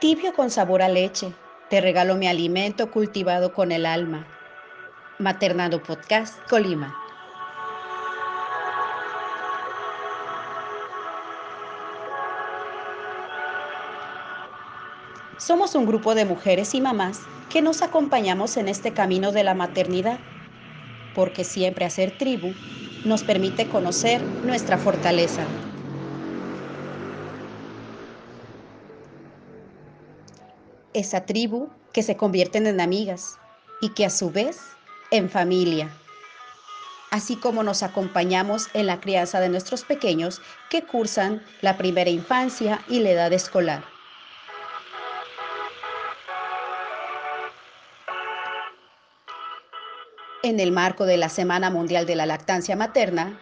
Tibio con sabor a leche, te regalo mi alimento cultivado con el alma. Maternado Podcast, Colima. Somos un grupo de mujeres y mamás que nos acompañamos en este camino de la maternidad, porque siempre hacer tribu nos permite conocer nuestra fortaleza. Esa tribu que se convierten en amigas y que a su vez en familia. Así como nos acompañamos en la crianza de nuestros pequeños que cursan la primera infancia y la edad escolar. En el marco de la Semana Mundial de la Lactancia Materna,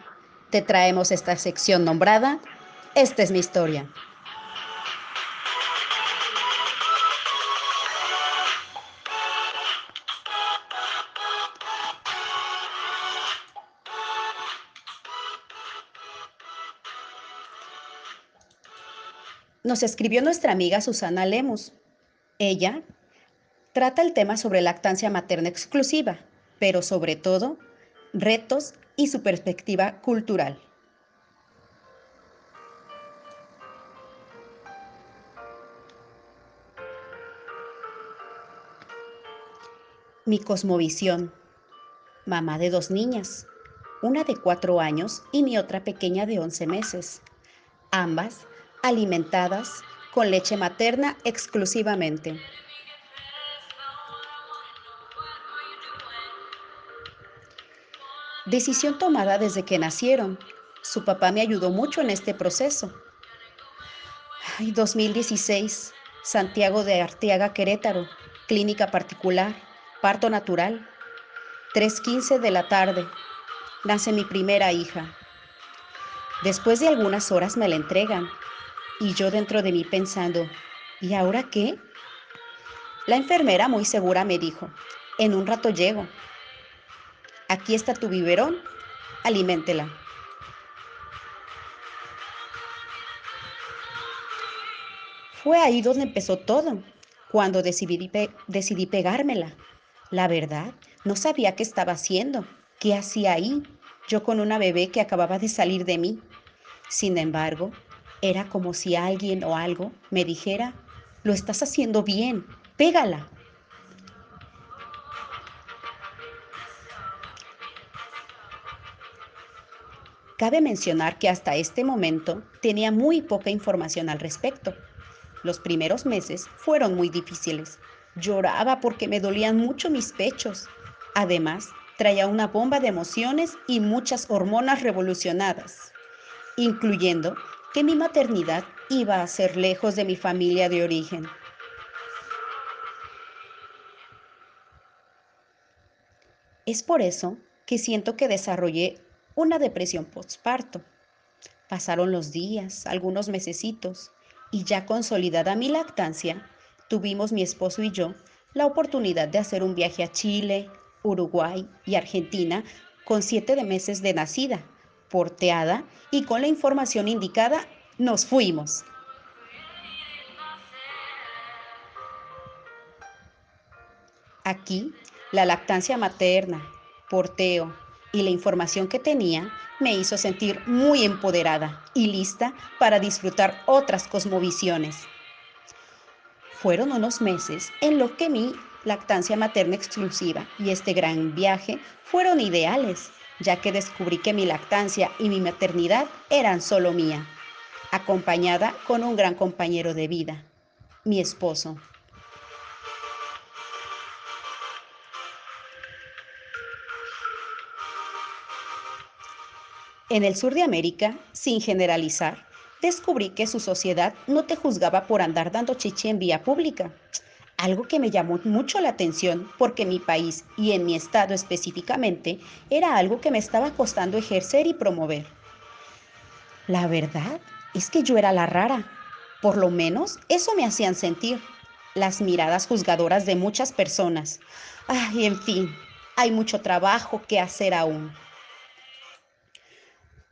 te traemos esta sección nombrada Esta es mi historia. Nos escribió nuestra amiga Susana Lemus. Ella trata el tema sobre lactancia materna exclusiva pero sobre todo, retos y su perspectiva cultural. Mi cosmovisión. Mamá de dos niñas, una de cuatro años y mi otra pequeña de once meses, ambas alimentadas con leche materna exclusivamente. Decisión tomada desde que nacieron. Su papá me ayudó mucho en este proceso. Ay, 2016, Santiago de Arteaga, Querétaro, clínica particular, parto natural. 3.15 de la tarde, nace mi primera hija. Después de algunas horas me la entregan y yo dentro de mí pensando, ¿y ahora qué? La enfermera muy segura me dijo, en un rato llego. Aquí está tu biberón, aliméntela. Fue ahí donde empezó todo, cuando decidí, decidí pegármela. La verdad, no sabía qué estaba haciendo, qué hacía ahí, yo con una bebé que acababa de salir de mí. Sin embargo, era como si alguien o algo me dijera, lo estás haciendo bien, pégala. Cabe mencionar que hasta este momento tenía muy poca información al respecto. Los primeros meses fueron muy difíciles. Lloraba porque me dolían mucho mis pechos. Además, traía una bomba de emociones y muchas hormonas revolucionadas, incluyendo que mi maternidad iba a ser lejos de mi familia de origen. Es por eso que siento que desarrollé una depresión postparto. Pasaron los días, algunos mesecitos, y ya consolidada mi lactancia, tuvimos mi esposo y yo la oportunidad de hacer un viaje a Chile, Uruguay y Argentina con siete de meses de nacida, porteada y con la información indicada, nos fuimos. Aquí, la lactancia materna, porteo, y la información que tenía me hizo sentir muy empoderada y lista para disfrutar otras cosmovisiones. Fueron unos meses en los que mi lactancia materna exclusiva y este gran viaje fueron ideales, ya que descubrí que mi lactancia y mi maternidad eran solo mía, acompañada con un gran compañero de vida, mi esposo. En el sur de América, sin generalizar, descubrí que su sociedad no te juzgaba por andar dando chichi en vía pública. Algo que me llamó mucho la atención porque mi país y en mi estado específicamente era algo que me estaba costando ejercer y promover. La verdad es que yo era la rara. Por lo menos eso me hacían sentir. Las miradas juzgadoras de muchas personas. Ay, en fin, hay mucho trabajo que hacer aún.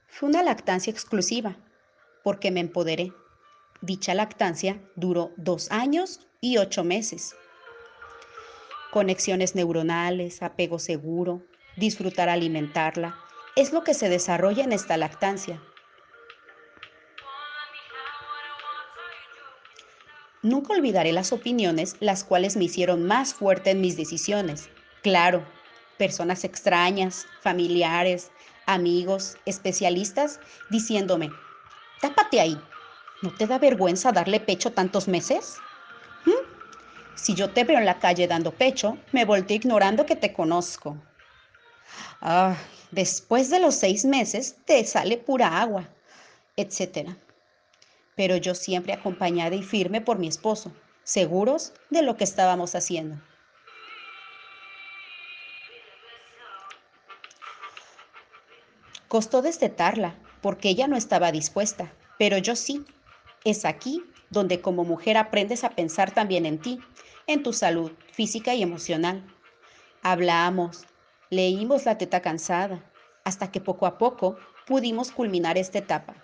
Fue una lactancia exclusiva, porque me empoderé, Dicha lactancia duró dos años y ocho meses. Conexiones neuronales, apego seguro, disfrutar alimentarla, es lo que se desarrolla en esta lactancia. Nunca olvidaré las opiniones las cuales me hicieron más fuerte en mis decisiones. Claro, personas extrañas, familiares, amigos, especialistas, diciéndome, tápate ahí, ¿no te da vergüenza darle pecho tantos meses? Si yo te veo en la calle dando pecho, me volteo ignorando que te conozco. Ah, después de los seis meses te sale pura agua, etcétera pero yo siempre acompañada y firme por mi esposo, seguros de lo que estábamos haciendo. Costó destetarla, porque ella no estaba dispuesta, pero yo sí. Es aquí donde como mujer aprendes a pensar también en ti, en tu salud física y emocional. Hablamos, leímos la teta cansada, hasta que poco a poco pudimos culminar esta etapa.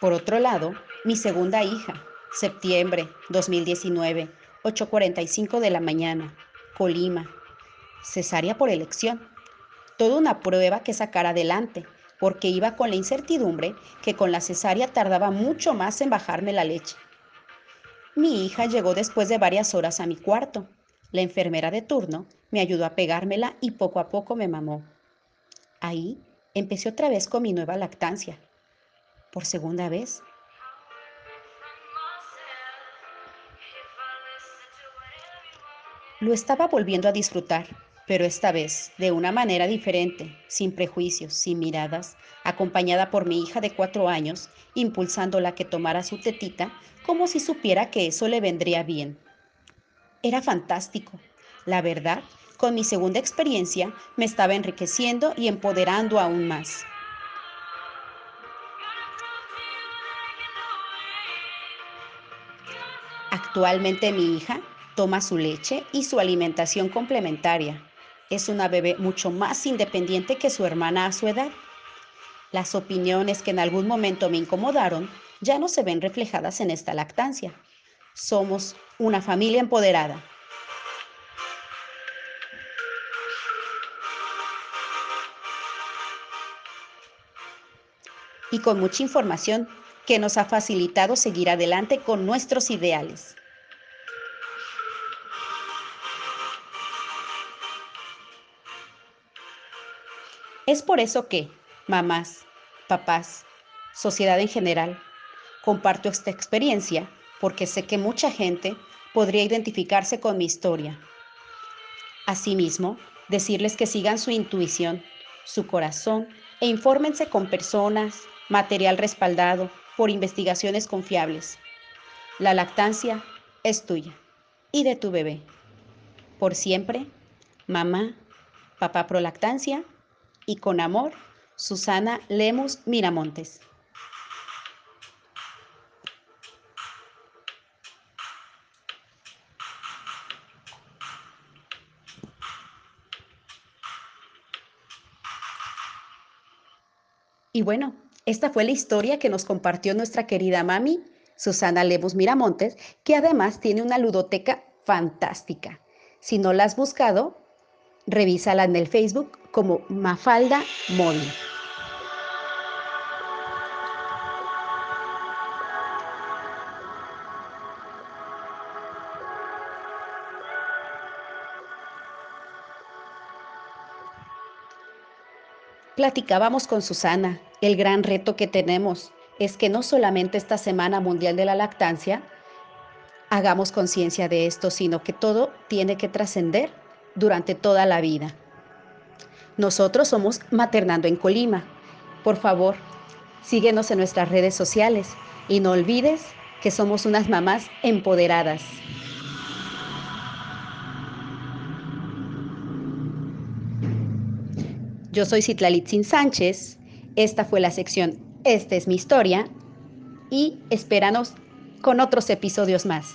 Por otro lado, mi segunda hija, septiembre 2019, 8.45 de la mañana, Colima, cesárea por elección. Toda una prueba que sacar adelante, porque iba con la incertidumbre que con la cesárea tardaba mucho más en bajarme la leche. Mi hija llegó después de varias horas a mi cuarto. La enfermera de turno me ayudó a pegármela y poco a poco me mamó. Ahí empecé otra vez con mi nueva lactancia por segunda vez. Lo estaba volviendo a disfrutar, pero esta vez de una manera diferente, sin prejuicios, sin miradas, acompañada por mi hija de cuatro años, impulsándola a que tomara su tetita como si supiera que eso le vendría bien. Era fantástico. La verdad, con mi segunda experiencia me estaba enriqueciendo y empoderando aún más. Actualmente mi hija toma su leche y su alimentación complementaria. Es una bebé mucho más independiente que su hermana a su edad. Las opiniones que en algún momento me incomodaron ya no se ven reflejadas en esta lactancia. Somos una familia empoderada. Y con mucha información que nos ha facilitado seguir adelante con nuestros ideales. Es por eso que, mamás, papás, sociedad en general, comparto esta experiencia porque sé que mucha gente podría identificarse con mi historia. Asimismo, decirles que sigan su intuición, su corazón e infórmense con personas, material respaldado por investigaciones confiables. La lactancia es tuya y de tu bebé. Por siempre, mamá, papá pro lactancia y con amor, Susana Lemus Miramontes. Y bueno, esta fue la historia que nos compartió nuestra querida mami, Susana Lemus Miramontes, que además tiene una ludoteca fantástica. Si no la has buscado, revísala en el Facebook como Mafalda Móvil. Platicábamos con Susana, el gran reto que tenemos es que no solamente esta Semana Mundial de la Lactancia hagamos conciencia de esto, sino que todo tiene que trascender durante toda la vida. Nosotros somos Maternando en Colima. Por favor, síguenos en nuestras redes sociales y no olvides que somos unas mamás empoderadas. Yo soy Citlalitzin Sánchez. Esta fue la sección Esta es mi historia y espéranos con otros episodios más.